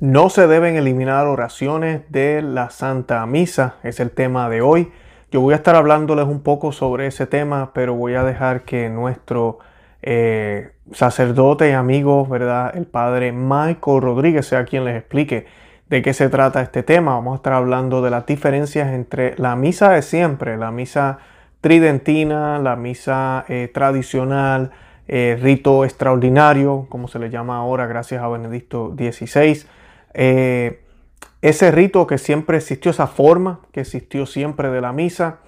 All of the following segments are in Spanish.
No se deben eliminar oraciones de la Santa Misa, es el tema de hoy. Yo voy a estar hablándoles un poco sobre ese tema, pero voy a dejar que nuestro eh, sacerdote y amigo, ¿verdad? El padre Michael Rodríguez sea quien les explique de qué se trata este tema. Vamos a estar hablando de las diferencias entre la misa de siempre, la misa tridentina, la misa eh, tradicional, eh, rito extraordinario, como se le llama ahora gracias a Benedicto XVI eh, ese rito que siempre existió, esa forma que existió siempre de la misa,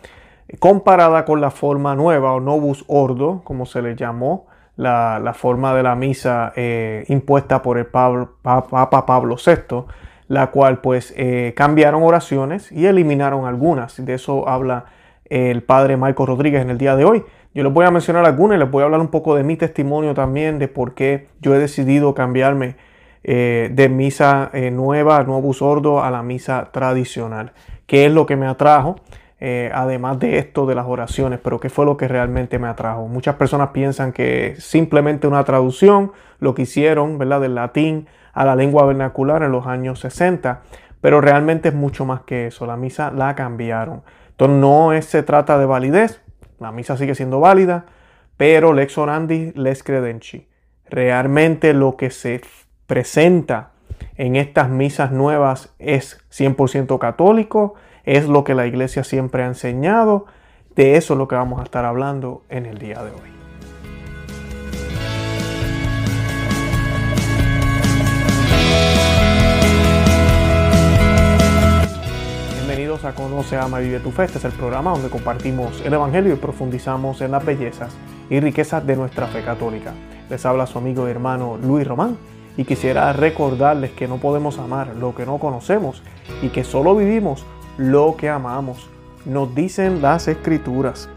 comparada con la forma nueva o novus ordo, como se le llamó, la, forma de la misa eh, impuesta por el Papa Pablo VI, la cual pues eh, cambiaron oraciones y eliminaron algunas. De eso habla el padre Michael Rodríguez en el día de hoy. Yo les voy a mencionar algunas y les voy a hablar un poco de mi testimonio también, de por qué yo he decidido cambiarme eh, de misa eh, nueva, nuevo sordo, a la misa tradicional. ¿Qué es lo que me atrajo? Eh, además de esto de las oraciones, pero qué fue lo que realmente me atrajo. Muchas personas piensan que simplemente una traducción, lo que hicieron, ¿verdad? Del latín a la lengua vernacular en los años 60, pero realmente es mucho más que eso. La misa la cambiaron. Entonces no se trata de validez, la misa sigue siendo válida, pero lex orandi, les credenci. Realmente lo que se presenta en estas misas nuevas es 100% católico, es lo que la iglesia siempre ha enseñado, de eso es lo que vamos a estar hablando en el día de hoy. Bienvenidos a Conoce, Ama Vive tu Fe. Este es el programa donde compartimos el Evangelio y profundizamos en las bellezas y riquezas de nuestra fe católica. Les habla su amigo y hermano Luis Román y quisiera recordarles que no podemos amar lo que no conocemos y que solo vivimos lo que amamos. Nos dicen las escrituras.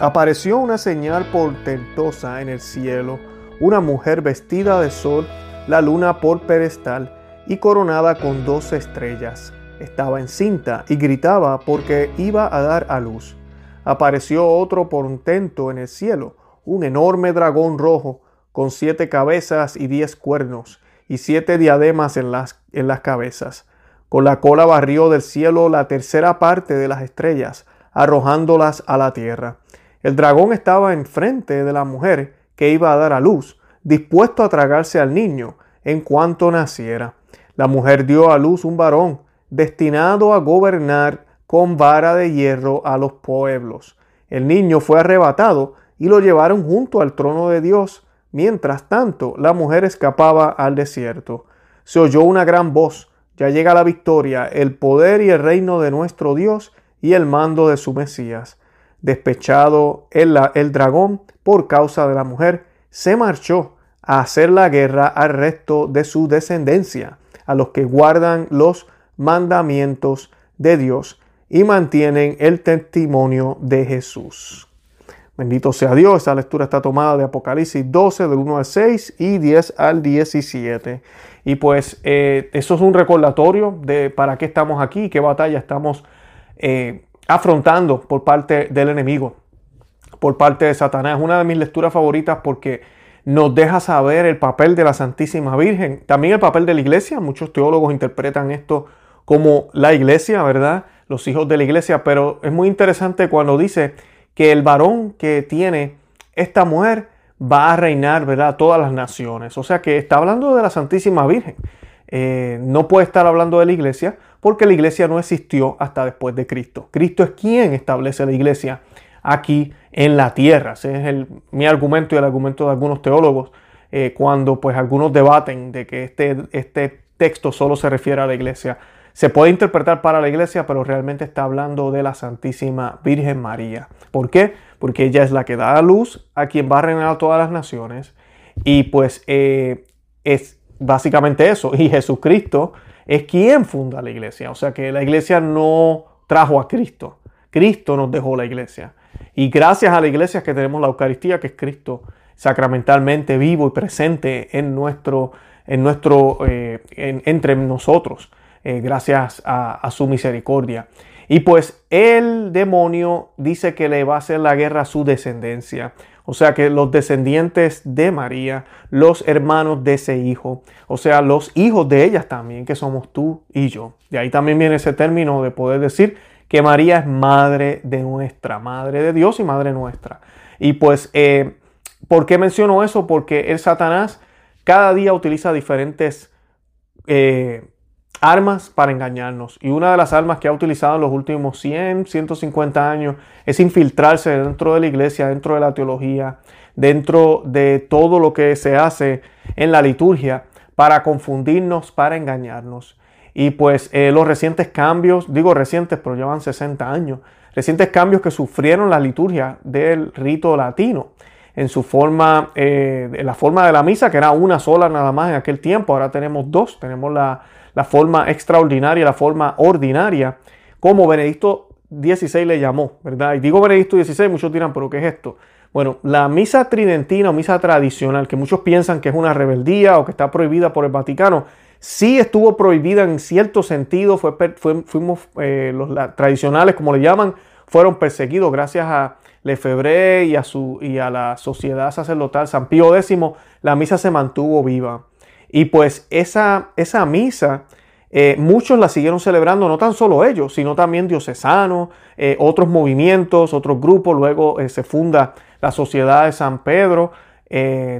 Apareció una señal portentosa en el cielo, una mujer vestida de sol, la luna por pedestal y coronada con dos estrellas. Estaba encinta y gritaba porque iba a dar a luz. Apareció otro portento en el cielo, un enorme dragón rojo, con siete cabezas y diez cuernos, y siete diademas en las, en las cabezas. Con la cola barrió del cielo la tercera parte de las estrellas, arrojándolas a la tierra. El dragón estaba enfrente de la mujer que iba a dar a luz, dispuesto a tragarse al niño en cuanto naciera. La mujer dio a luz un varón, destinado a gobernar con vara de hierro a los pueblos. El niño fue arrebatado y lo llevaron junto al trono de Dios Mientras tanto, la mujer escapaba al desierto. Se oyó una gran voz. Ya llega la victoria, el poder y el reino de nuestro Dios y el mando de su Mesías. Despechado el, el dragón por causa de la mujer, se marchó a hacer la guerra al resto de su descendencia, a los que guardan los mandamientos de Dios y mantienen el testimonio de Jesús. Bendito sea Dios. Esta lectura está tomada de Apocalipsis 12, del 1 al 6 y 10 al 17. Y pues eh, eso es un recordatorio de para qué estamos aquí, qué batalla estamos eh, afrontando por parte del enemigo, por parte de Satanás. Es una de mis lecturas favoritas porque nos deja saber el papel de la Santísima Virgen, también el papel de la iglesia. Muchos teólogos interpretan esto como la iglesia, ¿verdad? Los hijos de la iglesia, pero es muy interesante cuando dice que el varón que tiene esta mujer va a reinar, ¿verdad? Todas las naciones. O sea que está hablando de la Santísima Virgen. Eh, no puede estar hablando de la iglesia porque la iglesia no existió hasta después de Cristo. Cristo es quien establece la iglesia aquí en la tierra. Ese es mi argumento y el argumento de algunos teólogos eh, cuando pues algunos debaten de que este, este texto solo se refiere a la iglesia. Se puede interpretar para la iglesia, pero realmente está hablando de la Santísima Virgen María. ¿Por qué? Porque ella es la que da a luz a quien va a reinar todas las naciones. Y pues eh, es básicamente eso. Y Jesucristo es quien funda la iglesia. O sea que la iglesia no trajo a Cristo. Cristo nos dejó la iglesia. Y gracias a la iglesia que tenemos la Eucaristía, que es Cristo sacramentalmente vivo y presente en nuestro, en nuestro, eh, entre nosotros. Eh, gracias a, su misericordia. Y pues el demonio dice que le va a hacer la guerra a su descendencia. O sea que los descendientes de María, los hermanos de ese hijo, o sea, los hijos de ellas también, que somos tú y yo. De ahí también viene ese término de poder decir que María es madre de nuestra, madre de Dios y madre nuestra. Y pues, eh, ¿por qué menciono eso? Porque el Satanás cada día utiliza diferentes eh, armas para engañarnos. Y una de las armas que ha utilizado en los últimos 100, 150 años es infiltrarse dentro de la iglesia, dentro de la teología, dentro de todo lo que se hace en la liturgia para confundirnos, para engañarnos. Y pues eh, los recientes cambios, digo recientes, pero llevan 60 años, recientes cambios que sufrieron la liturgia del rito latino en su forma, eh, la forma de la misa, que era una sola nada más en aquel tiempo, ahora tenemos dos, tenemos la, la forma extraordinaria, la forma ordinaria, como Benedicto XVI le llamó, ¿verdad? Y digo Benedicto XVI, muchos dirán, pero ¿qué es esto? Bueno, la misa tridentina o misa tradicional, que muchos piensan que es una rebeldía o que está prohibida por el Vaticano, sí estuvo prohibida en cierto sentido, fue, fuimos eh, los tradicionales, como le llaman, fueron perseguidos gracias a Lefebvre y a, su, y a la sociedad sacerdotal San Pío X, la misa se mantuvo viva. Y pues esa, esa misa, eh, muchos la siguieron celebrando, no tan solo ellos, sino también diocesanos, eh, otros movimientos, otros grupos. Luego eh, se funda la Sociedad de San Pedro,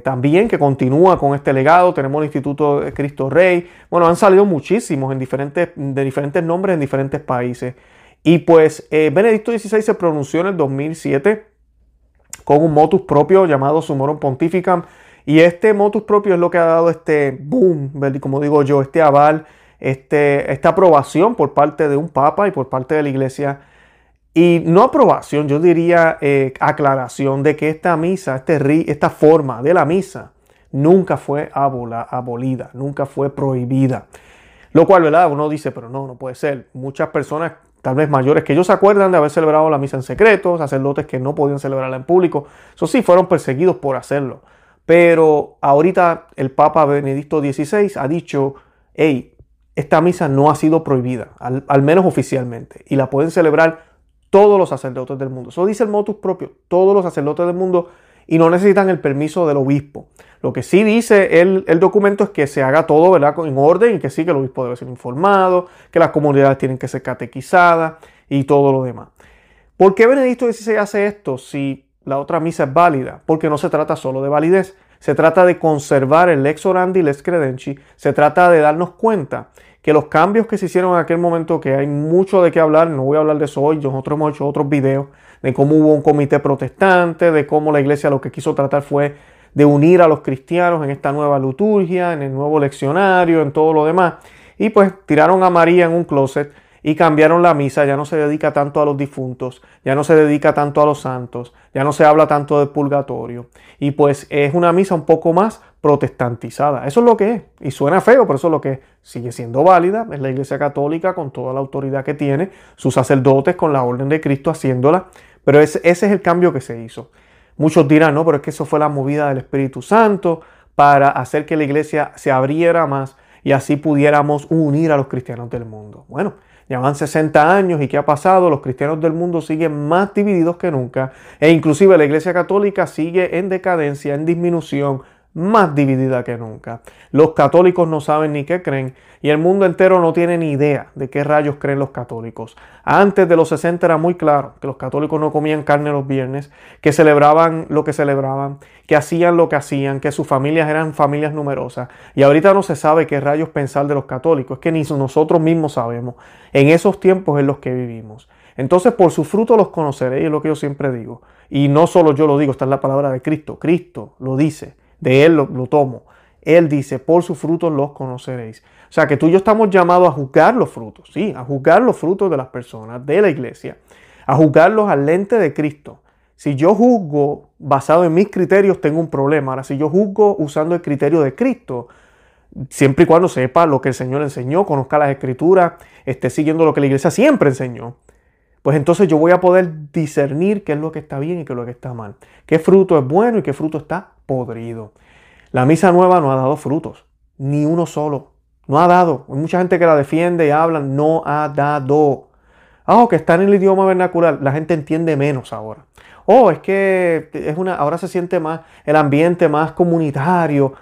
también que continúa con este legado. Tenemos el Instituto de Cristo Rey. Bueno, han salido muchísimos en diferentes, de diferentes nombres en diferentes países. Y pues Benedicto XVI se pronunció en el 2007 con un motus propio llamado Sumorum Pontificam y este motus propio es lo que ha dado este boom, como digo yo, este aval, este, esta aprobación por parte de un papa y por parte de la iglesia. Y no aprobación, yo diría eh, aclaración de que esta misa, este, esta forma de la misa, nunca fue abolida, nunca fue prohibida. Lo cual, ¿verdad? Uno dice, pero no, no puede ser. Muchas personas, tal vez mayores, que ellos se acuerdan de haber celebrado la misa en secreto, sacerdotes que no podían celebrarla en público, eso sí, fueron perseguidos por hacerlo. Pero ahorita el Papa Benedicto XVI ha dicho, hey, esta misa no ha sido prohibida, al, menos oficialmente, y la pueden celebrar todos los sacerdotes del mundo. Eso dice el motus propio, todos los sacerdotes del mundo, y no necesitan el permiso del obispo. Lo que sí dice el, el, documento es que se haga todo ¿verdad? en orden y que sí, que el obispo debe ser informado, que las comunidades tienen que ser catequizadas y todo lo demás. ¿Por qué Benedicto XVI hace esto si la otra misa es válida, porque no se trata solo de validez, se trata de conservar el lex orandi lex credenci, se trata de darnos cuenta que los cambios que se hicieron en aquel momento, que hay mucho de qué hablar, no voy a hablar de eso hoy, nosotros hemos hecho otros videos de cómo hubo un comité protestante, de cómo la iglesia lo que quiso tratar fue de unir a los cristianos en esta nueva liturgia, en el nuevo leccionario, en todo lo demás. Y pues tiraron a María en un closet y cambiaron la misa, ya no se dedica tanto a los difuntos, ya no se dedica tanto a los santos, ya no se habla tanto del purgatorio. Y pues es una misa un poco más protestantizada. Eso es lo que es. Y suena feo, pero eso es lo que es. Sigue siendo válida. Es la Iglesia Católica con toda la autoridad que tiene, sus sacerdotes con la orden de Cristo haciéndola. Pero ese, es el cambio que se hizo. Muchos dirán, no, pero es que eso fue la movida del Espíritu Santo para hacer que la iglesia se abriera más y así pudiéramos unir a los cristianos del mundo. Bueno, ya van 60 años y ¿qué ha pasado? Los cristianos del mundo siguen más divididos que nunca e inclusive la Iglesia Católica sigue en decadencia, en disminución, más dividida que nunca. Los católicos no saben ni qué creen y el mundo entero no tiene ni idea de qué rayos creen los católicos. Antes de los 60 era muy claro que los católicos no comían carne los viernes, que celebraban lo que celebraban, que hacían lo que hacían, que sus familias eran familias numerosas. Y ahorita no se sabe qué rayos pensar de los católicos, es que ni nosotros mismos sabemos. En esos tiempos en los que vivimos. Entonces por su fruto los conoceréis, es lo que yo siempre digo. Y no solo yo lo digo, esta es la palabra de Cristo. Cristo lo dice de Él lo, tomo. Él dice, por sus frutos los conoceréis. O sea que tú y yo estamos llamados a juzgar los frutos, sí, a juzgar los frutos de las personas, de la iglesia, a juzgarlos al lente de Cristo. Si yo juzgo basado en mis criterios, tengo un problema. Ahora, si yo juzgo usando el criterio de Cristo, siempre y cuando sepa lo que el Señor enseñó, conozca las escrituras, esté siguiendo lo que la iglesia siempre enseñó, pues entonces yo voy a poder discernir qué es lo que está bien y qué es lo que está mal. Qué fruto es bueno y qué fruto está podrido. La misa nueva no ha dado frutos, ni uno solo. No ha dado. Hay mucha gente que la defiende y habla, no ha dado. Ah, que está en el idioma vernacular, la gente entiende menos ahora. Oh, es que es una, ahora se siente más el ambiente más comunitario,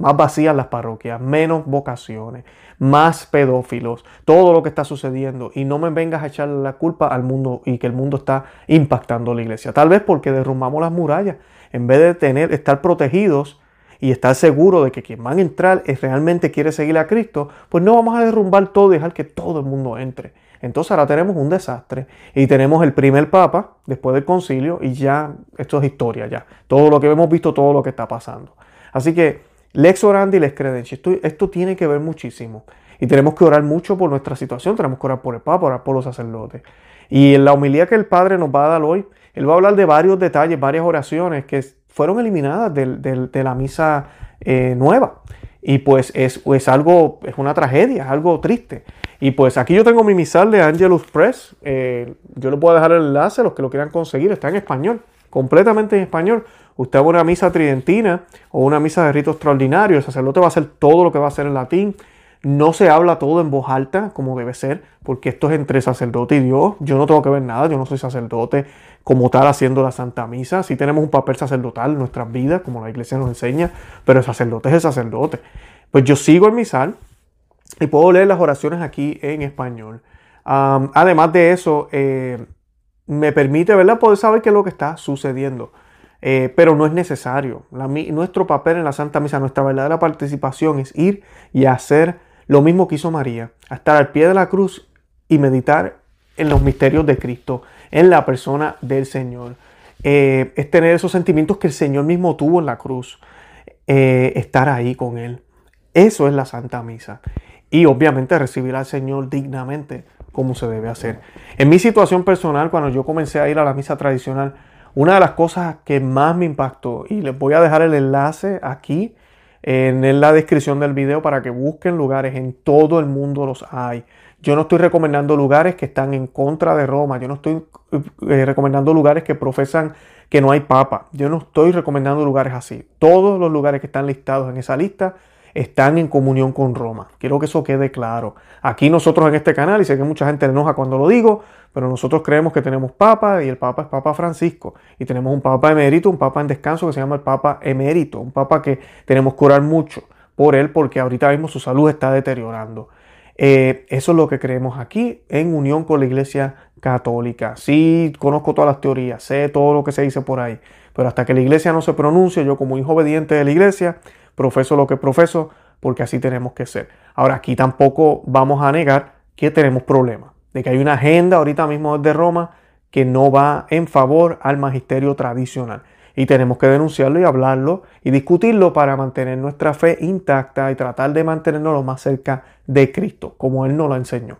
más vacías las parroquias, menos vocaciones, más pedófilos, todo lo que está sucediendo. Y no me vengas a echar la culpa al mundo y que el mundo está impactando la iglesia. Tal vez porque derrumbamos las murallas. En vez de tener, estar protegidos y estar seguros de que quien va a entrar es realmente quiere seguir a Cristo, pues no vamos a derrumbar todo y dejar que todo el mundo entre. Entonces ahora tenemos un desastre y tenemos el primer papa después del concilio y ya esto es historia ya. Todo lo que hemos visto, todo lo que está pasando. Así que lex orandi, lex credenci. Esto, esto tiene que ver muchísimo. Y tenemos que orar mucho por nuestra situación, tenemos que orar por el Papa, orar por los sacerdotes. Y en la humildad que el Padre nos va a dar hoy, Él va a hablar de varios detalles, varias oraciones que fueron eliminadas de, la misa eh, nueva. Y pues es, algo, es una tragedia, es algo triste. Y pues aquí yo tengo mi misal de Angelus Press. Eh, yo les puedo dejar el enlace, los que lo quieran conseguir. Está en español, completamente en español. Usted va a una misa tridentina o una misa de rito extraordinario. El sacerdote va a hacer todo lo que va a hacer en latín. No se habla todo en voz alta como debe ser, porque esto es entre sacerdote y Dios. Yo no tengo que ver nada, yo no soy sacerdote como tal haciendo la Santa Misa. Sí tenemos un papel sacerdotal en nuestras vidas, como la iglesia nos enseña, pero el sacerdote es el sacerdote. Pues yo sigo el misal, y puedo leer las oraciones aquí en español. además de eso, eh, me permite ¿verdad? poder saber qué es lo que está sucediendo. Eh, pero no es necesario. nuestro papel en la Santa Misa, nuestra verdadera participación es ir y hacer lo mismo que hizo María, estar al pie de la cruz y meditar en los misterios de Cristo, en la persona del Señor. Eh, es tener esos sentimientos que el Señor mismo tuvo en la cruz, estar ahí con Él. Eso es la Santa Misa y obviamente recibir al Señor dignamente como se debe hacer. En mi situación personal, cuando yo comencé a ir a la misa tradicional, una de las cosas que más me impactó, y les voy a dejar el enlace aquí en la descripción del video para que busquen lugares, en todo el mundo los hay. Yo no estoy recomendando lugares que están en contra de Roma, yo no estoy eh, recomendando lugares que profesan que no hay papa, yo no estoy recomendando lugares así. Todos los lugares que están listados en esa lista están en comunión con Roma. Quiero que eso quede claro. Aquí nosotros en este canal, y sé que mucha gente enoja cuando lo digo, pero nosotros creemos que tenemos papa y el papa es Papa Francisco. Y tenemos un papa emérito, un papa en descanso que se llama el papa emérito, un papa que tenemos que orar mucho por él porque ahorita mismo su salud está deteriorando. Eh, eso es lo que creemos aquí en unión con la iglesia católica. Sí, conozco todas las teorías, sé todo lo que se dice por ahí, pero hasta que la iglesia no se pronuncie, yo como hijo obediente de la iglesia, profeso lo que profeso, porque así tenemos que ser. Ahora, aquí tampoco vamos a negar que tenemos problemas, de que hay una agenda ahorita mismo desde Roma que no va en favor al magisterio tradicional. Y tenemos que denunciarlo y hablarlo y discutirlo para mantener nuestra fe intacta y tratar de mantenernos lo más cerca de Cristo, como Él nos lo enseñó.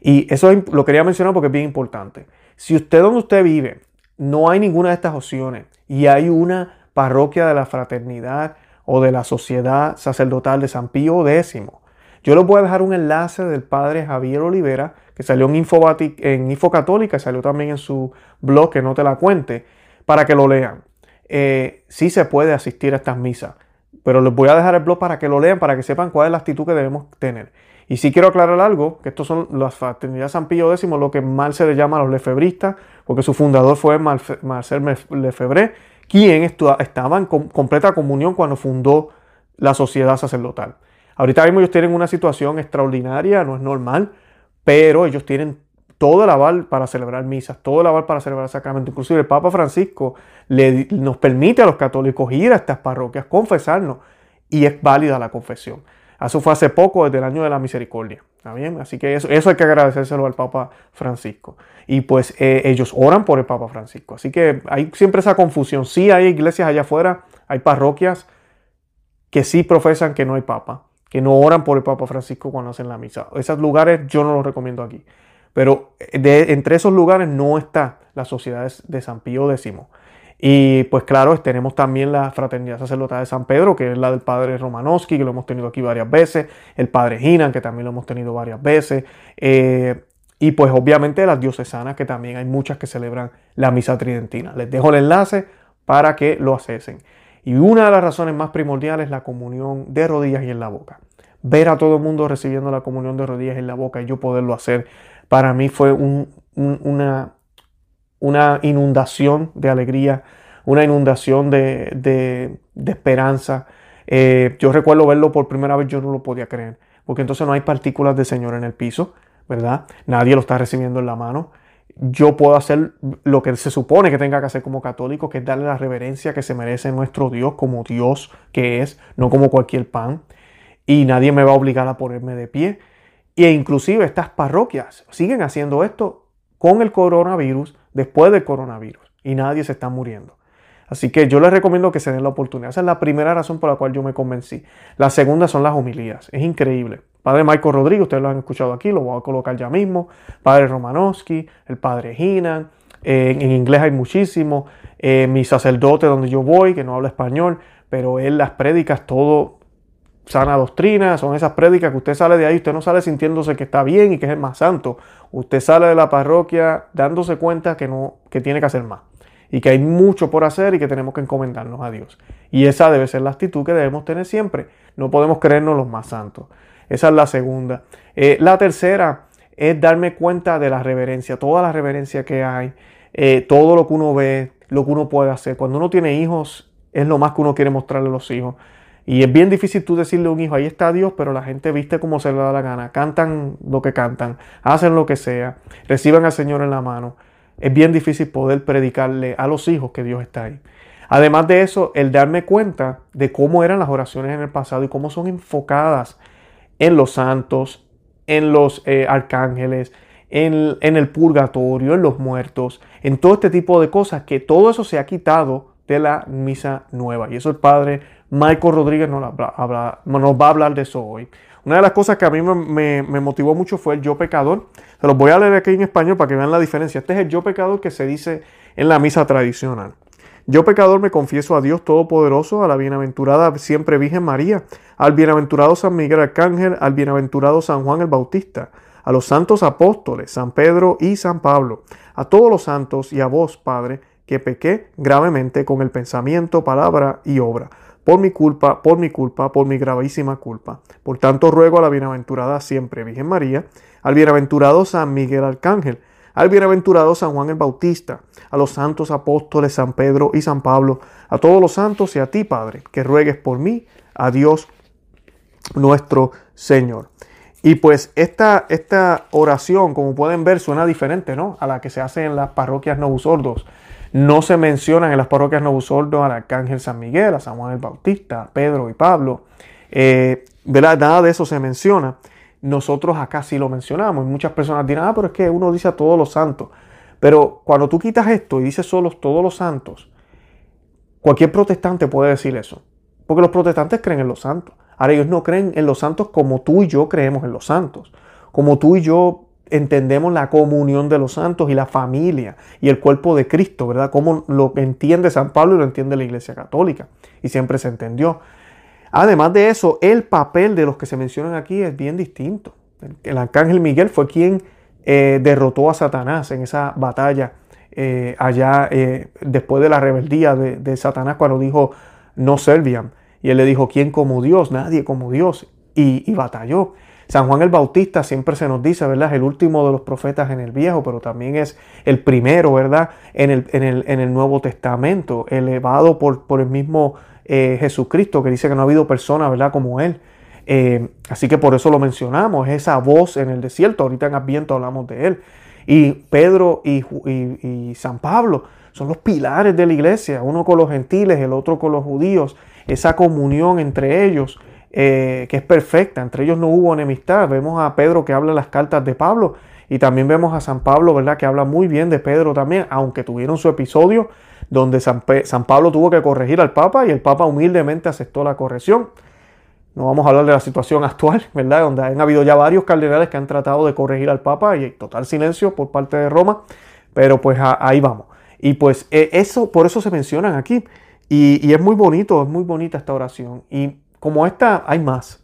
Y eso lo quería mencionar porque es bien importante. Si usted donde usted vive no hay ninguna de estas opciones y hay una parroquia de la fraternidad o de la Sociedad Sacerdotal de San Pío X. Yo les voy a dejar un enlace del padre Javier Olivera, que salió en Info, en Info Católica, salió también en su blog, que no te la cuente, para que lo lean. Eh, sí se puede asistir a estas misas, pero les voy a dejar el blog para que lo lean, para que sepan cuál es la actitud que debemos tener. Y sí quiero aclarar algo, que estos son las fraternidad San Pío X, lo que mal se le llama a los lefebristas, porque su fundador fue Marcel Lefebvre, quien estaba en completa comunión cuando fundó la sociedad sacerdotal. Ahorita mismo ellos tienen una situación extraordinaria, no es normal, pero ellos tienen todo el aval para celebrar misas, todo el aval para celebrar sacramentos. Inclusive el Papa Francisco nos permite a los católicos ir a estas parroquias, confesarnos, y es válida la confesión. Eso fue hace poco, desde el año de la misericordia. ¿Está bien? Así que eso, eso hay que agradecérselo al Papa Francisco. Y pues eh, ellos oran por el Papa Francisco. Así que hay siempre esa confusión. Sí hay iglesias allá afuera, hay parroquias que sí profesan que no hay Papa, que no oran por el Papa Francisco cuando hacen la misa. Esos lugares yo no los recomiendo aquí. Pero de, entre esos lugares no está la sociedad de San Pío X. Y pues claro, tenemos también la Fraternidad Sacerdotal de San Pedro, que es la del Padre Romanowski, que lo hemos tenido aquí varias veces, el Padre Ginan, que también lo hemos tenido varias veces, eh, y pues obviamente las diocesanas, que también hay muchas que celebran la misa tridentina. Les dejo el enlace para que lo acesen. Y una de las razones más primordiales es la comunión de rodillas y en la boca. Ver a todo el mundo recibiendo la comunión de rodillas en la boca y yo poderlo hacer, para mí fue un, una, una inundación de alegría, una inundación de, esperanza. Eh, yo recuerdo verlo por primera vez, yo no lo podía creer, porque entonces no hay partículas de Señor en el piso, ¿verdad? Nadie lo está recibiendo en la mano. Yo puedo hacer lo que se supone que tenga que hacer como católico, que es darle la reverencia que se merece nuestro Dios como Dios que es, no como cualquier pan. Y nadie me va a obligar a ponerme de pie. E inclusive estas parroquias siguen haciendo esto con el coronavirus, después del coronavirus, y nadie se está muriendo. Así que yo les recomiendo que se den la oportunidad. Esa es la primera razón por la cual yo me convencí. La segunda son las homilías. Es increíble. Padre Michael Rodríguez, ustedes lo han escuchado aquí, lo voy a colocar ya mismo. Padre Romanowski, el Padre Hinan. en inglés hay muchísimo. Eh, mi sacerdote donde yo voy, que no habla español, pero él las prédicas todo sana doctrina, son esas prédicas que usted sale de ahí, usted no sale sintiéndose que está bien y que es el más santo. Usted sale de la parroquia dándose cuenta que no que tiene que hacer más y que hay mucho por hacer y que tenemos que encomendarnos a Dios. Y esa debe ser la actitud que debemos tener siempre. No podemos creernos los más santos. Esa es la segunda. Eh, la tercera es darme cuenta de la reverencia, toda la reverencia que hay, eh, todo lo que uno ve, lo que uno puede hacer. Cuando uno tiene hijos, es lo más que uno quiere mostrarle a los hijos. Y es bien difícil tú decirle a un hijo, ahí está Dios, pero la gente viste como se le da la gana, cantan lo que cantan, hacen lo que sea, reciban al Señor en la mano es bien difícil poder predicarle a los hijos que Dios está ahí. Además de eso, el darme cuenta de cómo eran las oraciones en el pasado y cómo son enfocadas en los santos, en los eh, arcángeles, en, en, el purgatorio, en los muertos, en todo este tipo de cosas, que todo eso se ha quitado de la misa nueva. Y eso el padre Michael Rodríguez nos, nos va a hablar de eso hoy. Una de las cosas que a mí me, motivó mucho fue el yo pecador. Se los voy a leer aquí en español para que vean la diferencia. Este es el yo pecador que se dice en la misa tradicional. Yo pecador me confieso a Dios Todopoderoso, a la bienaventurada siempre Virgen María, al bienaventurado San Miguel Arcángel, al bienaventurado San Juan el Bautista, a los santos apóstoles, San Pedro y San Pablo, a todos los santos y a vos, Padre, que pequé gravemente con el pensamiento, palabra y obra por mi culpa, por mi culpa, por mi gravísima culpa. Por tanto ruego a la bienaventurada siempre Virgen María, al bienaventurado San Miguel Arcángel, al bienaventurado San Juan el Bautista, a los santos apóstoles San Pedro y San Pablo, a todos los santos y a ti, Padre, que ruegues por mí, a Dios nuestro Señor. Y pues esta, esta oración, como pueden ver, suena diferente, ¿no? A la que se hace en las parroquias novusordos. No se mencionan en las parroquias Novusordo al Arcángel San Miguel, a San Juan el Bautista, a Pedro y Pablo. Eh, Nada de eso se menciona. Nosotros acá sí lo mencionamos. Y muchas personas dirán, ah, pero es que uno dice a todos los santos. Pero cuando tú quitas esto y dices solo todos los santos, cualquier protestante puede decir eso. Porque los protestantes creen en los santos. Ahora ellos no creen en los santos como tú y yo creemos en los santos. Como tú y yo entendemos la comunión de los santos y la familia y el cuerpo de Cristo, ¿verdad? Como lo entiende San Pablo y lo entiende la Iglesia Católica. Y siempre se entendió. Además de eso, el papel de los que se mencionan aquí es bien distinto. El arcángel Miguel fue quien eh, derrotó a Satanás en esa batalla eh, allá eh, después de la rebeldía de, Satanás cuando dijo no servian. Y él le dijo, ¿quién como Dios? Nadie como Dios. Y, y batalló. San Juan el Bautista siempre se nos dice, ¿verdad? Es el último de los profetas en el Viejo, pero también es el primero, ¿verdad? En el, en el, en el Nuevo Testamento, elevado por, por el mismo eh, Jesucristo, que dice que no ha habido persona, ¿verdad? Como Él. Eh, así que por eso lo mencionamos, esa voz en el desierto, ahorita en Adviento hablamos de Él. Y Pedro y, y San Pablo son los pilares de la iglesia, uno con los gentiles, el otro con los judíos, esa comunión entre ellos eh, que es perfecta. Entre ellos no hubo enemistad. Vemos a Pedro que habla las cartas de Pablo y también vemos a San Pablo, ¿verdad? Que habla muy bien de Pedro también, aunque tuvieron su episodio donde San, San Pablo tuvo que corregir al Papa y el Papa humildemente aceptó la corrección. No vamos a hablar de la situación actual, ¿verdad? Donde han habido ya varios cardenales que han tratado de corregir al Papa y hay total silencio por parte de Roma, pero pues ahí vamos. Y pues eh, eso, por eso se mencionan aquí. Y, y, es muy bonito, es muy bonita esta oración. Y como esta hay más.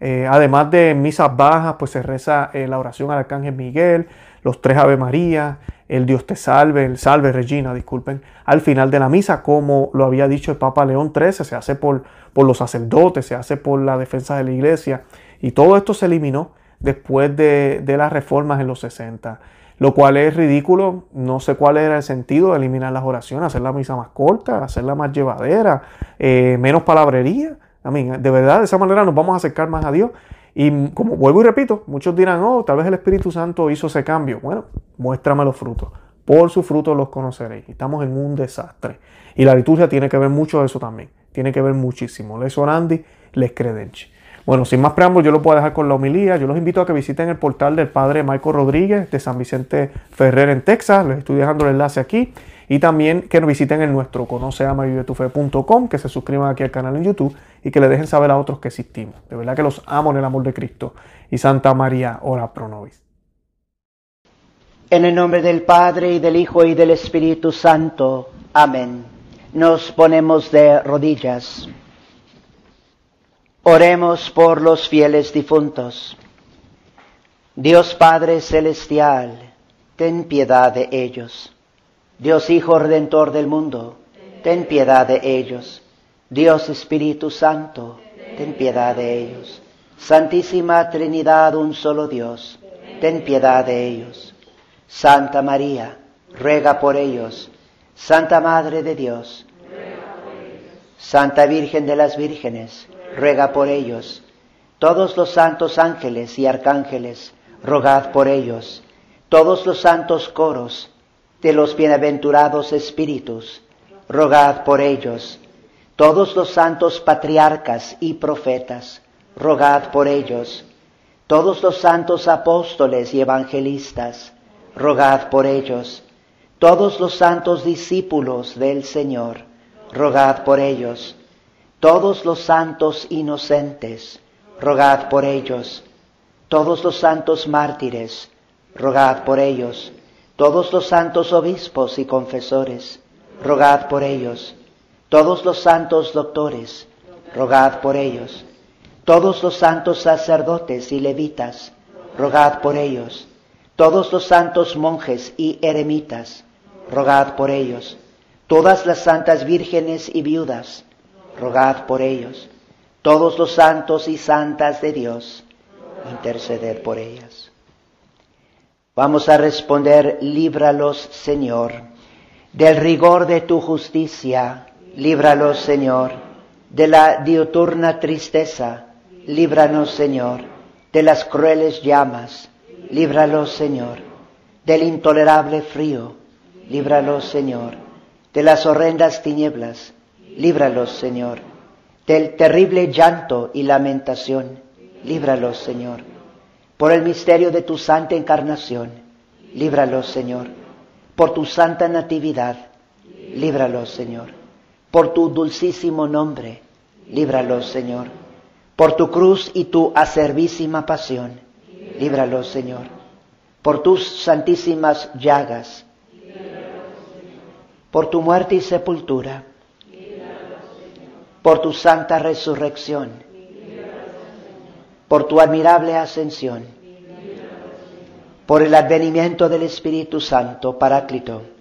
Eh, además de misas bajas, pues se reza eh, la oración al Arcángel Miguel, los tres Ave María, el Dios te salve, el salve Regina, disculpen, al final de la misa, como lo había dicho el Papa León XIII, se hace por, por los sacerdotes, se hace por la defensa de la iglesia, y todo esto se eliminó después de, de las reformas en los 60. lo cual es ridículo. No sé cuál era el sentido de eliminar las oraciones, hacer la misa más corta, hacerla más llevadera, eh, menos palabrería. A mí, de verdad, de esa manera nos vamos a acercar más a Dios. Y como vuelvo y repito, muchos dirán, oh, tal vez el Espíritu Santo hizo ese cambio. Bueno, muéstrame los frutos. Por sus frutos los conoceréis. Estamos en un desastre. Y la liturgia tiene que ver mucho de eso también. Tiene que ver muchísimo. Les orandi, les credenci. Bueno, sin más preámbulos, yo lo puedo dejar con la homilía. Yo los invito a que visiten el portal del padre Michael Rodríguez de San Vicente Ferrer en Texas. Les estoy dejando el enlace aquí. Y también que nos visiten en nuestro conoceamavivetufe.com, que se suscriban aquí al canal en YouTube y que le dejen saber a otros que existimos. De verdad que los amo en el amor de Cristo. Y Santa María, ora pro nobis. En el nombre del Padre y del Hijo y del Espíritu Santo. Amén. Nos ponemos de rodillas. Oremos por los fieles difuntos. Dios Padre Celestial, ten piedad de ellos. Dios Hijo Redentor del mundo, ten piedad de ellos. Dios Espíritu Santo, ten piedad de ellos. Santísima Trinidad, un solo Dios, ten piedad de ellos. Santa María, ruega por ellos. Santa Madre de Dios, Santa Virgen de las Vírgenes, ruega por ellos. Todos los santos ángeles y arcángeles, rogad por ellos. Todos los santos coros de los bienaventurados espíritus, rogad por ellos. Todos los santos patriarcas y profetas, rogad por ellos. Todos los santos apóstoles y evangelistas, rogad por ellos. Todos los santos discípulos del Señor, rogad por ellos todos los santos inocentes, rogad por ellos. Todos los santos mártires, rogad por ellos. Todos los santos obispos y confesores, rogad por ellos. Todos los santos doctores, rogad por ellos. Todos los santos sacerdotes y levitas, rogad por ellos. Todos los santos monjes y eremitas, rogad por ellos. Todas las santas vírgenes y viudas, rogad por ellos. Todos los santos y santas de Dios, interceder por ellas. Vamos a responder, líbralos, Señor, del rigor de tu justicia, líbralos, Señor, de la diuturna tristeza, líbranos, Señor, de las crueles llamas, líbralos, Señor, del intolerable frío, líbralos, Señor, de las horrendas tinieblas, líbralos, Señor, del terrible llanto y lamentación, líbralos, Señor, por el misterio de tu santa encarnación, líbralos, Señor, por tu santa natividad, líbralos, Señor, por tu dulcísimo nombre, líbralos, Señor, por tu cruz y tu acervísima pasión, líbralos, Señor, por tus santísimas llagas, por tu muerte y sepultura, por tu santa resurrección, por tu admirable ascensión, por el advenimiento del Espíritu Santo, Paráclito.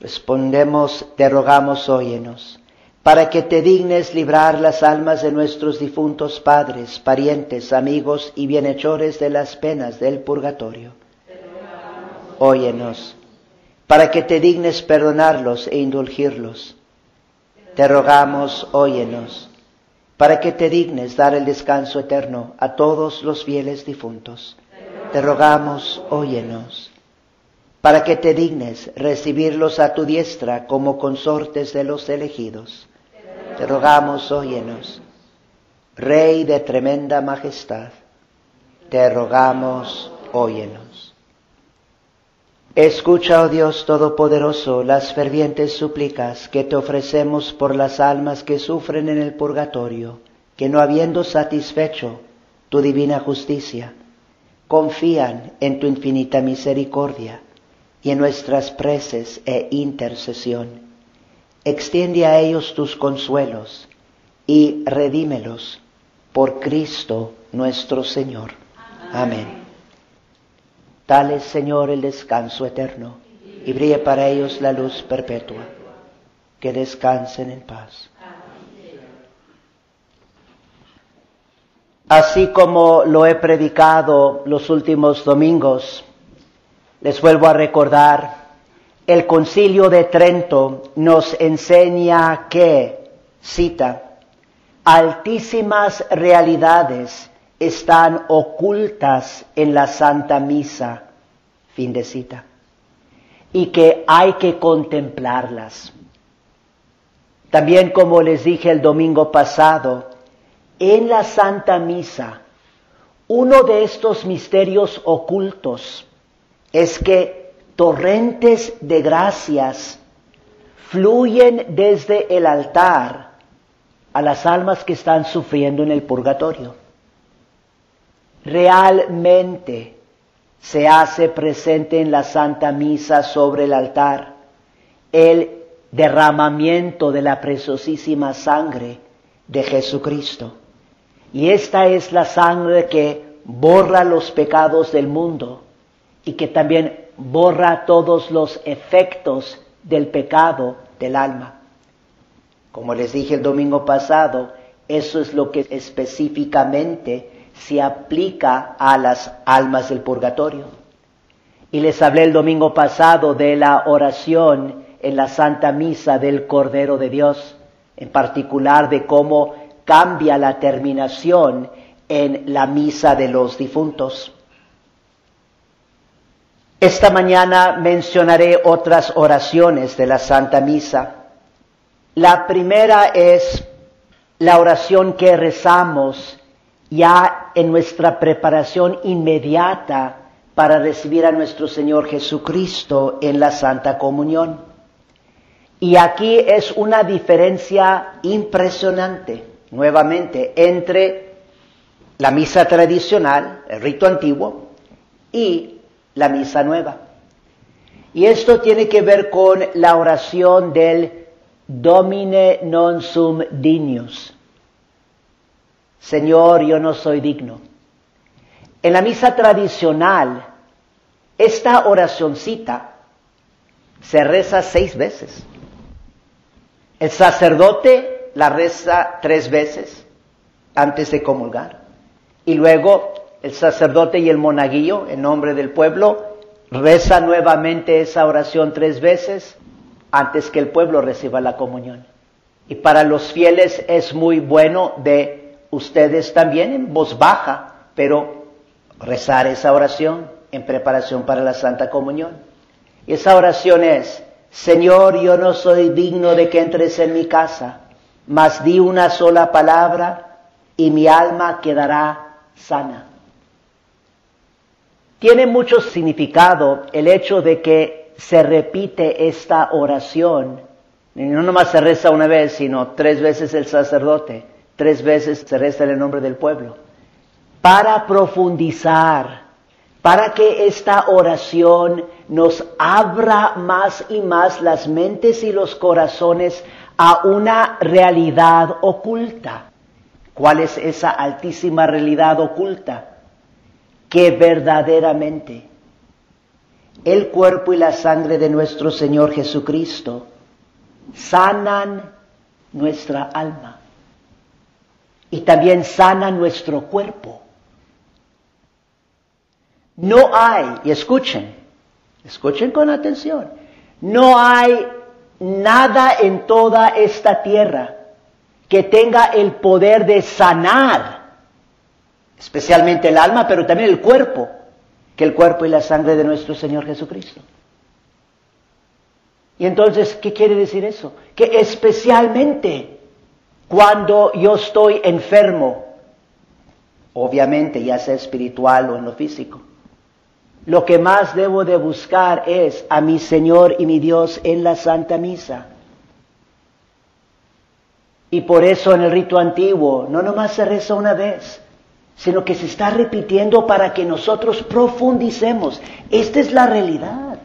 Respondemos, te rogamos, óyenos, para que te dignes librar las almas de nuestros difuntos padres, parientes, amigos y bienhechores de las penas del purgatorio. Óyenos, para que te dignes perdonarlos e indulgirlos te rogamos, óyenos, para que te dignes dar el descanso eterno a todos los fieles difuntos. Te rogamos, óyenos, para que te dignes recibirlos a tu diestra como consortes de los elegidos. Te rogamos, óyenos, Rey de tremenda majestad, te rogamos, óyenos. Escucha, oh Dios Todopoderoso, las fervientes súplicas que te ofrecemos por las almas que sufren en el purgatorio, que no habiendo satisfecho tu divina justicia, confían en tu infinita misericordia y en nuestras preces e intercesión. Extiende a ellos tus consuelos y redímelos por Cristo nuestro Señor. Amén. Dale, Señor, el descanso eterno y brille para ellos la luz perpetua. Que descansen en paz. Así como lo he predicado los últimos domingos, les vuelvo a recordar, el concilio de Trento nos enseña que, cita, altísimas realidades están ocultas en la Santa Misa, fin de cita, y que hay que contemplarlas. También como les dije el domingo pasado, en la Santa Misa, uno de estos misterios ocultos es que torrentes de gracias fluyen desde el altar a las almas que están sufriendo en el purgatorio. Realmente se hace presente en la Santa Misa sobre el altar el derramamiento de la preciosísima sangre de Jesucristo. Y esta es la sangre que borra los pecados del mundo y que también borra todos los efectos del pecado del alma. Como les dije el domingo pasado, eso es lo que específicamente se aplica a las almas del purgatorio. Y les hablé el domingo pasado de la oración en la Santa Misa del Cordero de Dios, en particular de cómo cambia la terminación en la misa de los difuntos. Esta mañana mencionaré otras oraciones de la Santa Misa. La primera es la oración que rezamos ya en nuestra preparación inmediata para recibir a nuestro Señor Jesucristo en la Santa Comunión. Y aquí es una diferencia impresionante nuevamente entre la misa tradicional, el rito antiguo, y la misa nueva. Y esto tiene que ver con la oración del Domine non sum dignus. Señor, yo no soy digno. En la misa tradicional, esta oracioncita se reza seis veces. El sacerdote la reza tres veces antes de comulgar. Y luego el sacerdote y el monaguillo, en nombre del pueblo, reza nuevamente esa oración tres veces antes que el pueblo reciba la comunión. Y para los fieles es muy bueno de ustedes también en voz baja, pero rezar esa oración en preparación para la Santa Comunión. Y esa oración es, Señor, yo no soy digno de que entres en mi casa mas di una sola palabra y mi alma quedará sana. Tiene mucho significado el hecho de que se repite esta oración. no nomás se reza una vez, sino tres veces el sacerdote, tres veces se reza en el nombre del pueblo. Para profundizar, para que esta oración nos abra más y más las mentes y los corazones a una realidad oculta. ¿Cuál es esa altísima realidad oculta? Que verdaderamente el cuerpo y la sangre de nuestro Señor Jesucristo sanan nuestra alma y también sanan nuestro cuerpo. No hay, y escuchen, escuchen con atención, no hay nada en toda esta tierra que tenga el poder de sanar, especialmente el alma, pero también el cuerpo, que el cuerpo y la sangre de nuestro Señor Jesucristo. Y entonces, ¿qué quiere decir eso? Que especialmente cuando yo estoy enfermo, obviamente ya sea espiritual o en lo físico, lo que más debo de buscar es a mi Señor y mi Dios en la Santa Misa. Y por eso en el rito antiguo no nomás se reza una vez, sino que se está repitiendo para que nosotros profundicemos. Esta es la realidad.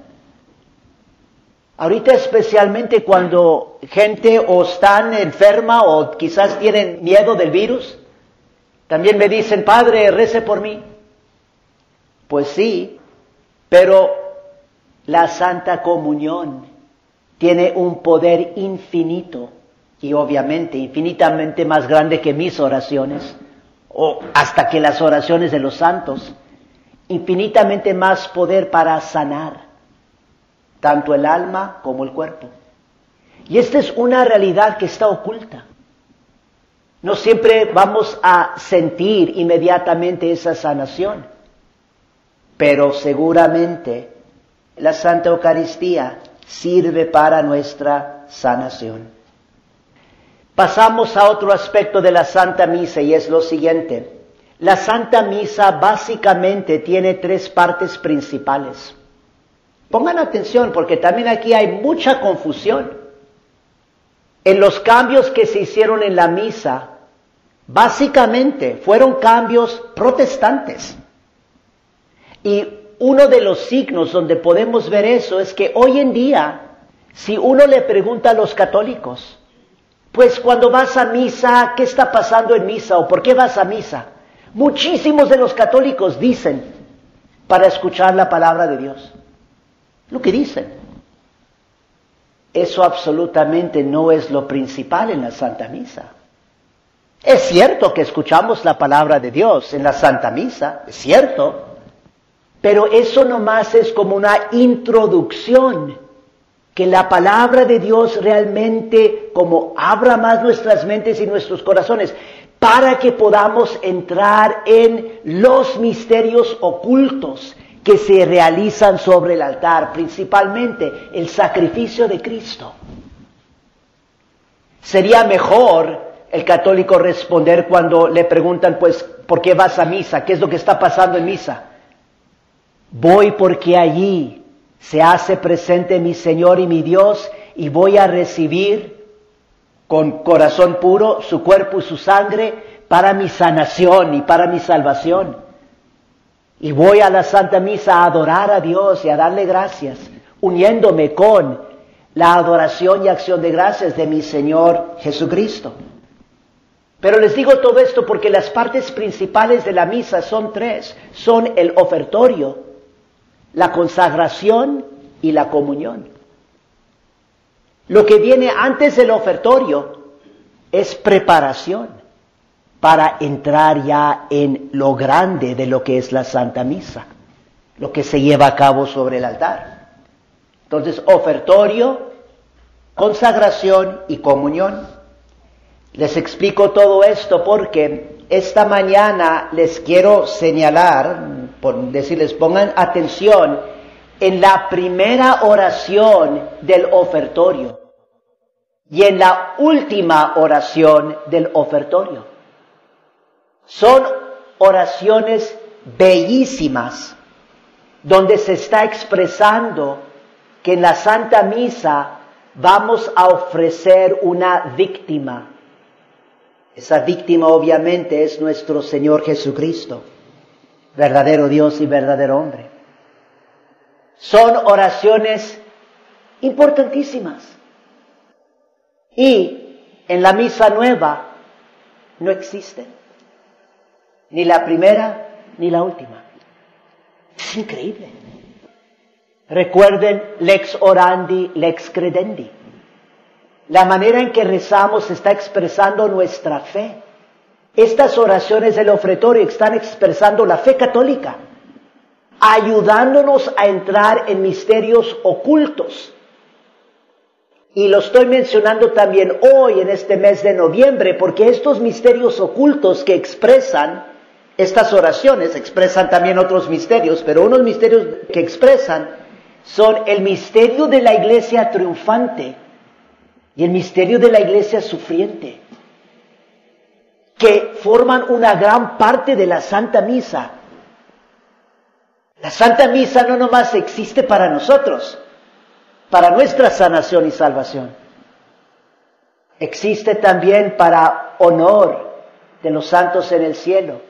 Ahorita especialmente cuando gente o están enferma o quizás tienen miedo del virus, también me dicen, Padre, rece por mí. Pues sí, pero la Santa Comunión tiene un poder infinito y obviamente infinitamente más grande que mis oraciones o hasta que las oraciones de los santos, infinitamente más poder para sanar tanto el alma como el cuerpo. Y esta es una realidad que está oculta. No siempre vamos a sentir inmediatamente esa sanación, pero seguramente la Santa Eucaristía sirve para nuestra sanación. Pasamos a otro aspecto de la Santa Misa y es lo siguiente. La Santa Misa básicamente tiene tres partes principales. Pongan atención porque también aquí hay mucha confusión. En los cambios que se hicieron en la misa, básicamente fueron cambios protestantes. Y uno de los signos donde podemos ver eso es que hoy en día, si uno le pregunta a los católicos, pues cuando vas a misa, ¿qué está pasando en misa o por qué vas a misa? Muchísimos de los católicos dicen, para escuchar la palabra de Dios. Lo que dicen. Eso absolutamente no es lo principal en la Santa Misa. Es cierto que escuchamos la palabra de Dios en la Santa Misa, es cierto, pero eso nomás es como una introducción, que la palabra de Dios realmente como abra más nuestras mentes y nuestros corazones para que podamos entrar en los misterios ocultos que se realizan sobre el altar, principalmente el sacrificio de Cristo. Sería mejor el católico responder cuando le preguntan, pues, ¿por qué vas a misa? ¿Qué es lo que está pasando en misa? Voy porque allí se hace presente mi Señor y mi Dios y voy a recibir con corazón puro su cuerpo y su sangre para mi sanación y para mi salvación. Y voy a la Santa Misa a adorar a Dios y a darle gracias, uniéndome con la adoración y acción de gracias de mi Señor Jesucristo. Pero les digo todo esto porque las partes principales de la misa son tres. Son el ofertorio, la consagración y la comunión. Lo que viene antes del ofertorio es preparación para entrar ya en lo grande de lo que es la Santa Misa, lo que se lleva a cabo sobre el altar. Entonces, ofertorio, consagración y comunión. Les explico todo esto porque esta mañana les quiero señalar, por decirles, pongan atención en la primera oración del ofertorio y en la última oración del ofertorio. Son oraciones bellísimas donde se está expresando que en la Santa Misa vamos a ofrecer una víctima. Esa víctima obviamente es nuestro Señor Jesucristo, verdadero Dios y verdadero hombre. Son oraciones importantísimas. Y en la misa nueva no existen ni la primera ni la última. Es increíble. Recuerden lex orandi, lex credendi. La manera en que rezamos está expresando nuestra fe. Estas oraciones del ofretorio están expresando la fe católica, ayudándonos a entrar en misterios ocultos. Y lo estoy mencionando también hoy en este mes de noviembre, porque estos misterios ocultos que expresan estas oraciones expresan también otros misterios, pero unos misterios que expresan son el misterio de la iglesia triunfante y el misterio de la iglesia sufriente, que forman una gran parte de la Santa Misa. La Santa Misa no nomás existe para nosotros, para nuestra sanación y salvación. Existe también para honor de los santos en el cielo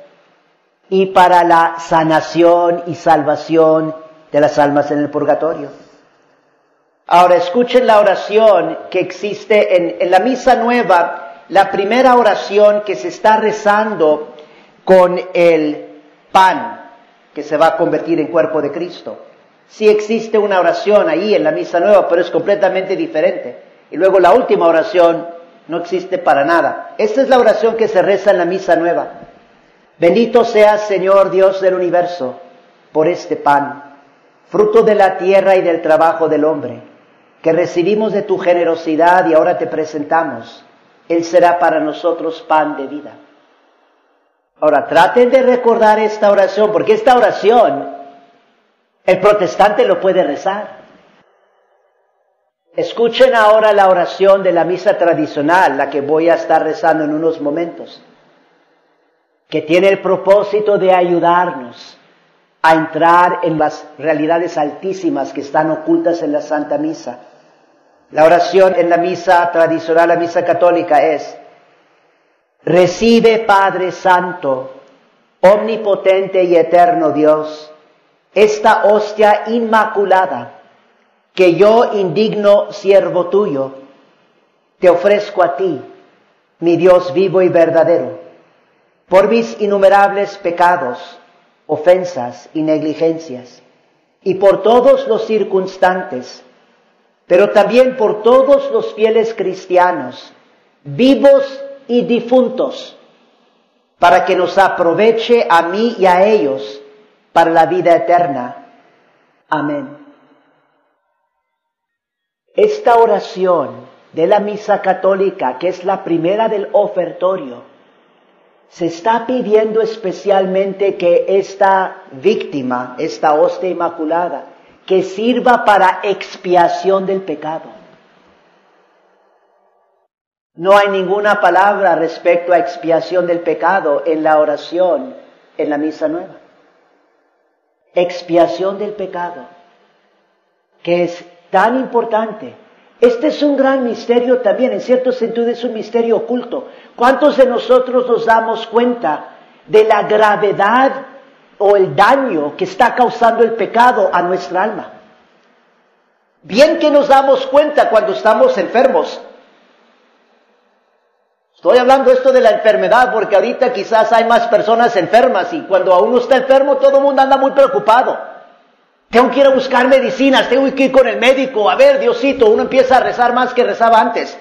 y para la sanación y salvación de las almas en el purgatorio. Ahora escuchen la oración que existe en, en, la misa nueva, la primera oración que se está rezando con el pan que se va a convertir en cuerpo de Cristo. Sí existe una oración ahí en la misa nueva, pero es completamente diferente. Y luego la última oración no existe para nada. Esta es la oración que se reza en la misa nueva. Bendito seas, Señor Dios del universo, por este pan, fruto de la tierra y del trabajo del hombre, que recibimos de tu generosidad y ahora te presentamos. Él será para nosotros pan de vida. Ahora, traten de recordar esta oración, porque esta oración el protestante lo puede rezar. Escuchen ahora la oración de la misa tradicional, la que voy a estar rezando en unos momentos, que tiene el propósito de ayudarnos a entrar en las realidades altísimas que están ocultas en la Santa Misa. La oración en la misa tradicional, la misa católica es, recibe Padre Santo, omnipotente y eterno Dios, esta hostia inmaculada que yo, indigno siervo tuyo, te ofrezco a ti, mi Dios vivo y verdadero, por mis innumerables pecados, ofensas y negligencias, y por todos los circunstantes, pero también por todos los fieles cristianos, vivos y difuntos, para que nos aproveche a mí y a ellos para la vida eterna. Amén. Esta oración de la misa católica, que es la primera del ofertorio, se está pidiendo especialmente que esta víctima, esta hostia inmaculada, que sirva para expiación del pecado. No hay ninguna palabra respecto a expiación del pecado en la oración en la misa nueva. Expiación del pecado, que es tan importante. Este es un gran misterio también, en cierto sentido es un misterio oculto. ¿Cuántos de nosotros nos damos cuenta de la gravedad o el daño que está causando el pecado a nuestra alma? Bien que nos damos cuenta cuando estamos enfermos. Estoy hablando esto de la enfermedad porque ahorita quizás hay más personas enfermas y cuando uno está enfermo todo el mundo anda muy preocupado. Tengo que ir a buscar medicinas, tengo que ir con el médico. A ver, Diosito, uno empieza a rezar más que rezaba antes.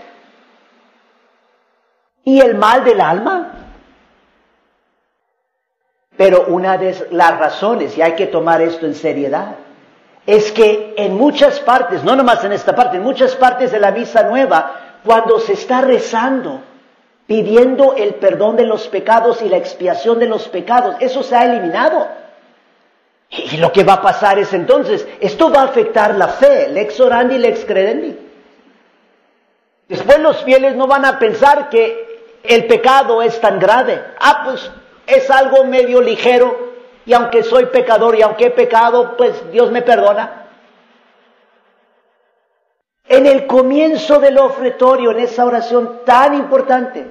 ¿Y el mal del alma? Pero una de las razones, y hay que tomar esto en seriedad, es que en muchas partes, no nomás en esta parte, en muchas partes de la misa nueva, cuando se está rezando, pidiendo el perdón de los pecados y la expiación de los pecados, eso se ha eliminado. Y lo que va a pasar es entonces, esto va a afectar la fe, lex orandi, lex credendi. Después los fieles no van a pensar que el pecado es tan grave. Ah, pues es algo medio ligero y aunque soy pecador y aunque he pecado, pues Dios me perdona. En el comienzo del ofretorio, en esa oración tan importante,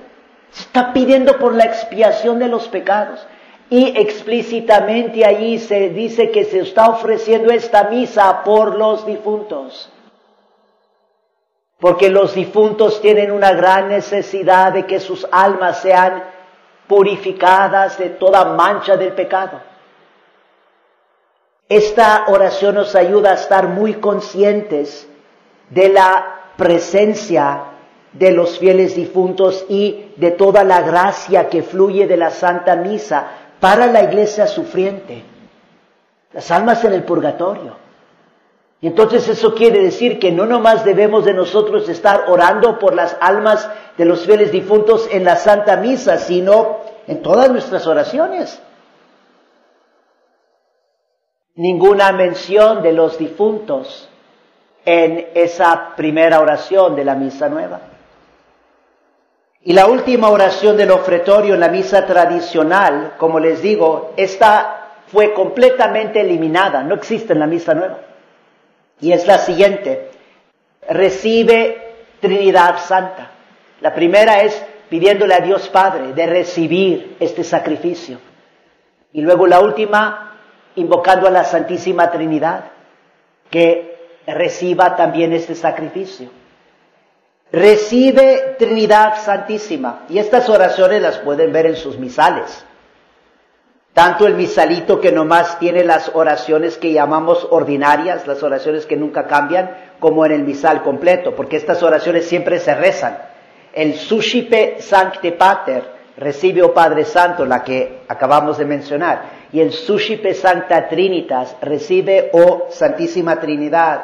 se está pidiendo por la expiación de los pecados. Y explícitamente allí se dice que se está ofreciendo esta misa por los difuntos. Porque los difuntos tienen una gran necesidad de que sus almas sean purificadas de toda mancha del pecado. Esta oración nos ayuda a estar muy conscientes de la presencia de los fieles difuntos y de toda la gracia que fluye de la Santa Misa para la iglesia sufriente, las almas en el purgatorio. Y entonces eso quiere decir que no nomás debemos de nosotros estar orando por las almas de los fieles difuntos en la Santa Misa, sino en todas nuestras oraciones. Ninguna mención de los difuntos en esa primera oración de la Misa Nueva. Y la última oración del ofretorio en la misa tradicional, como les digo, esta fue completamente eliminada, no existe en la misa nueva. Y es la siguiente, recibe Trinidad Santa. La primera es pidiéndole a Dios Padre de recibir este sacrificio. Y luego la última, invocando a la Santísima Trinidad, que reciba también este sacrificio recibe Trinidad Santísima. Y estas oraciones las pueden ver en sus misales. Tanto el misalito que nomás tiene las oraciones que llamamos ordinarias, las oraciones que nunca cambian, como en el misal completo, porque estas oraciones siempre se rezan. El Sushipe Sancte Pater recibe, oh Padre Santo, la que acabamos de mencionar, y el Suscipe Sancta Trinitas recibe, oh Santísima Trinidad,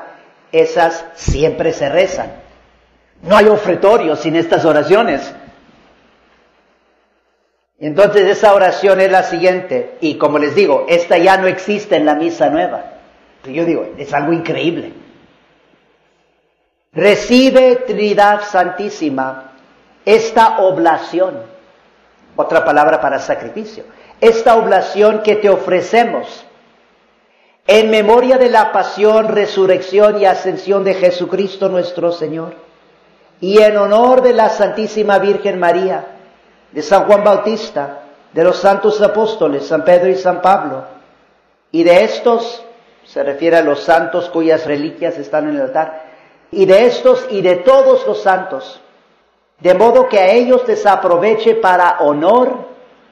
esas siempre se rezan. No hay ofretorio sin estas oraciones. Entonces esa oración es la siguiente, y como les digo, esta ya no existe en la misa nueva. Yo digo, es algo increíble. Recibe Trinidad Santísima esta oblación, otra palabra para sacrificio, esta oblación que te ofrecemos en memoria de la pasión, resurrección y ascensión de Jesucristo nuestro Señor, y en honor de la Santísima Virgen María, de San Juan Bautista, de los santos apóstoles, San Pedro y San Pablo, y de estos, se refiere a los santos cuyas reliquias están en el altar, y de estos y de todos los santos, de modo que a ellos les aproveche para honor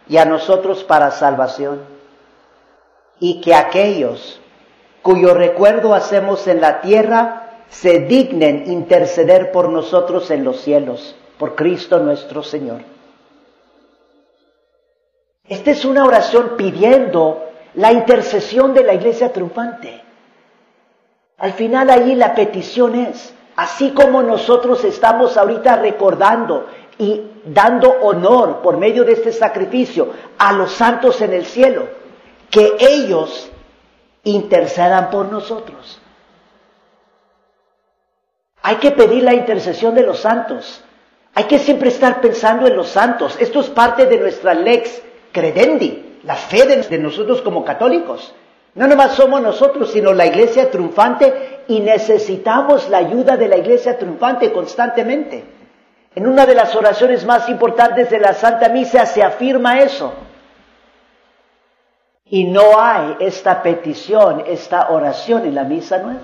y a nosotros para salvación, y que aquellos cuyo recuerdo hacemos en la tierra se dignen interceder por nosotros en los cielos, por Cristo nuestro Señor. Esta es una oración pidiendo la intercesión de la iglesia triunfante. Al final ahí la petición es, Así como nosotros estamos ahorita recordando y dando honor por medio de este sacrificio a los santos en el cielo, que ellos intercedan por nosotros. Hay que pedir la intercesión de los santos. Hay que siempre estar pensando en los santos. Esto es parte de nuestra lex credendi, la fe de, nosotros como católicos. No nomás somos nosotros, sino la iglesia triunfante y necesitamos la ayuda de la iglesia triunfante constantemente. En una de las oraciones más importantes de la Santa Misa se afirma eso. Y no hay esta petición, esta oración en la Misa Nueva.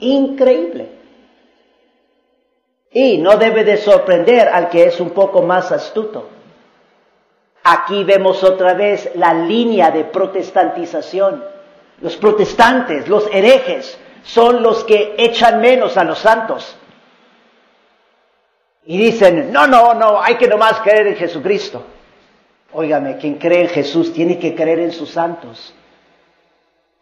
Increíble. Y no debe de sorprender al que es un poco más astuto. Aquí vemos otra vez la línea de protestantización los protestantes, los herejes, son los que echan menos a los santos. Y dicen, no, no, no, hay que nomás creer en Jesucristo. Óigame, quien cree en Jesús tiene que creer en sus santos.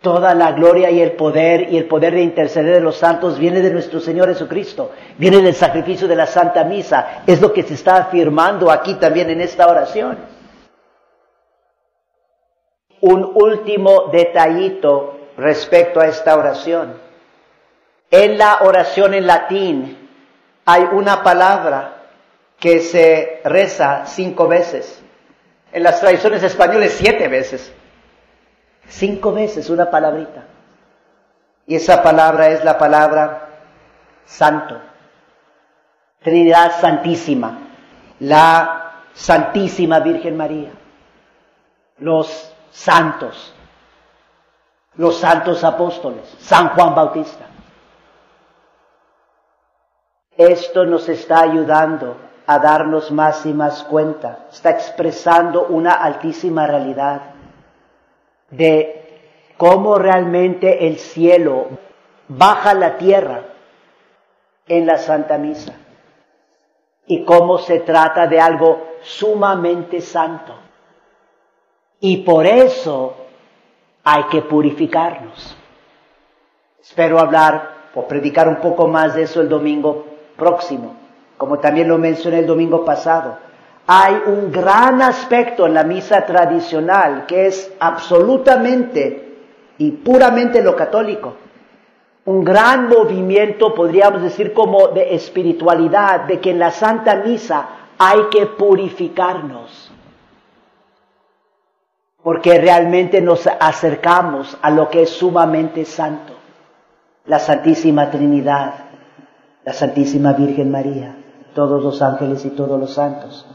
Toda la gloria y el poder y el poder de interceder de los santos viene de nuestro Señor Jesucristo, viene del sacrificio de la Santa Misa. Es lo que se está afirmando aquí también en esta oración un último detallito respecto a esta oración. En la oración en latín hay una palabra que se reza cinco veces. En las tradiciones españolas siete veces. Cinco veces una palabrita. Y esa palabra es la palabra santo. Trinidad Santísima. La Santísima Virgen María. Los santos, los santos apóstoles, San Juan Bautista. Esto nos está ayudando a darnos más y más cuenta, está expresando una altísima realidad de cómo realmente el cielo baja la tierra en la Santa Misa y cómo se trata de algo sumamente santo. Y por eso hay que purificarnos. Espero hablar o predicar un poco más de eso el domingo próximo, como también lo mencioné el domingo pasado. Hay un gran aspecto en la misa tradicional que es absolutamente y puramente lo católico. Un gran movimiento, podríamos decir, como de espiritualidad, de que en la Santa Misa hay que purificarnos porque realmente nos acercamos a lo que es sumamente santo, la Santísima Trinidad, la Santísima Virgen María, todos los ángeles y todos los santos.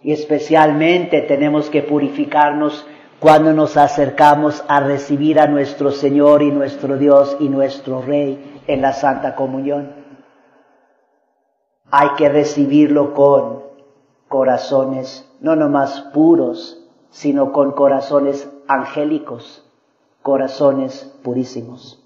Y especialmente tenemos que purificarnos cuando nos acercamos a recibir a nuestro Señor y nuestro Dios y nuestro Rey en la Santa Comunión. Hay que recibirlo con corazones no nomás puros, sino con corazones angélicos, corazones purísimos.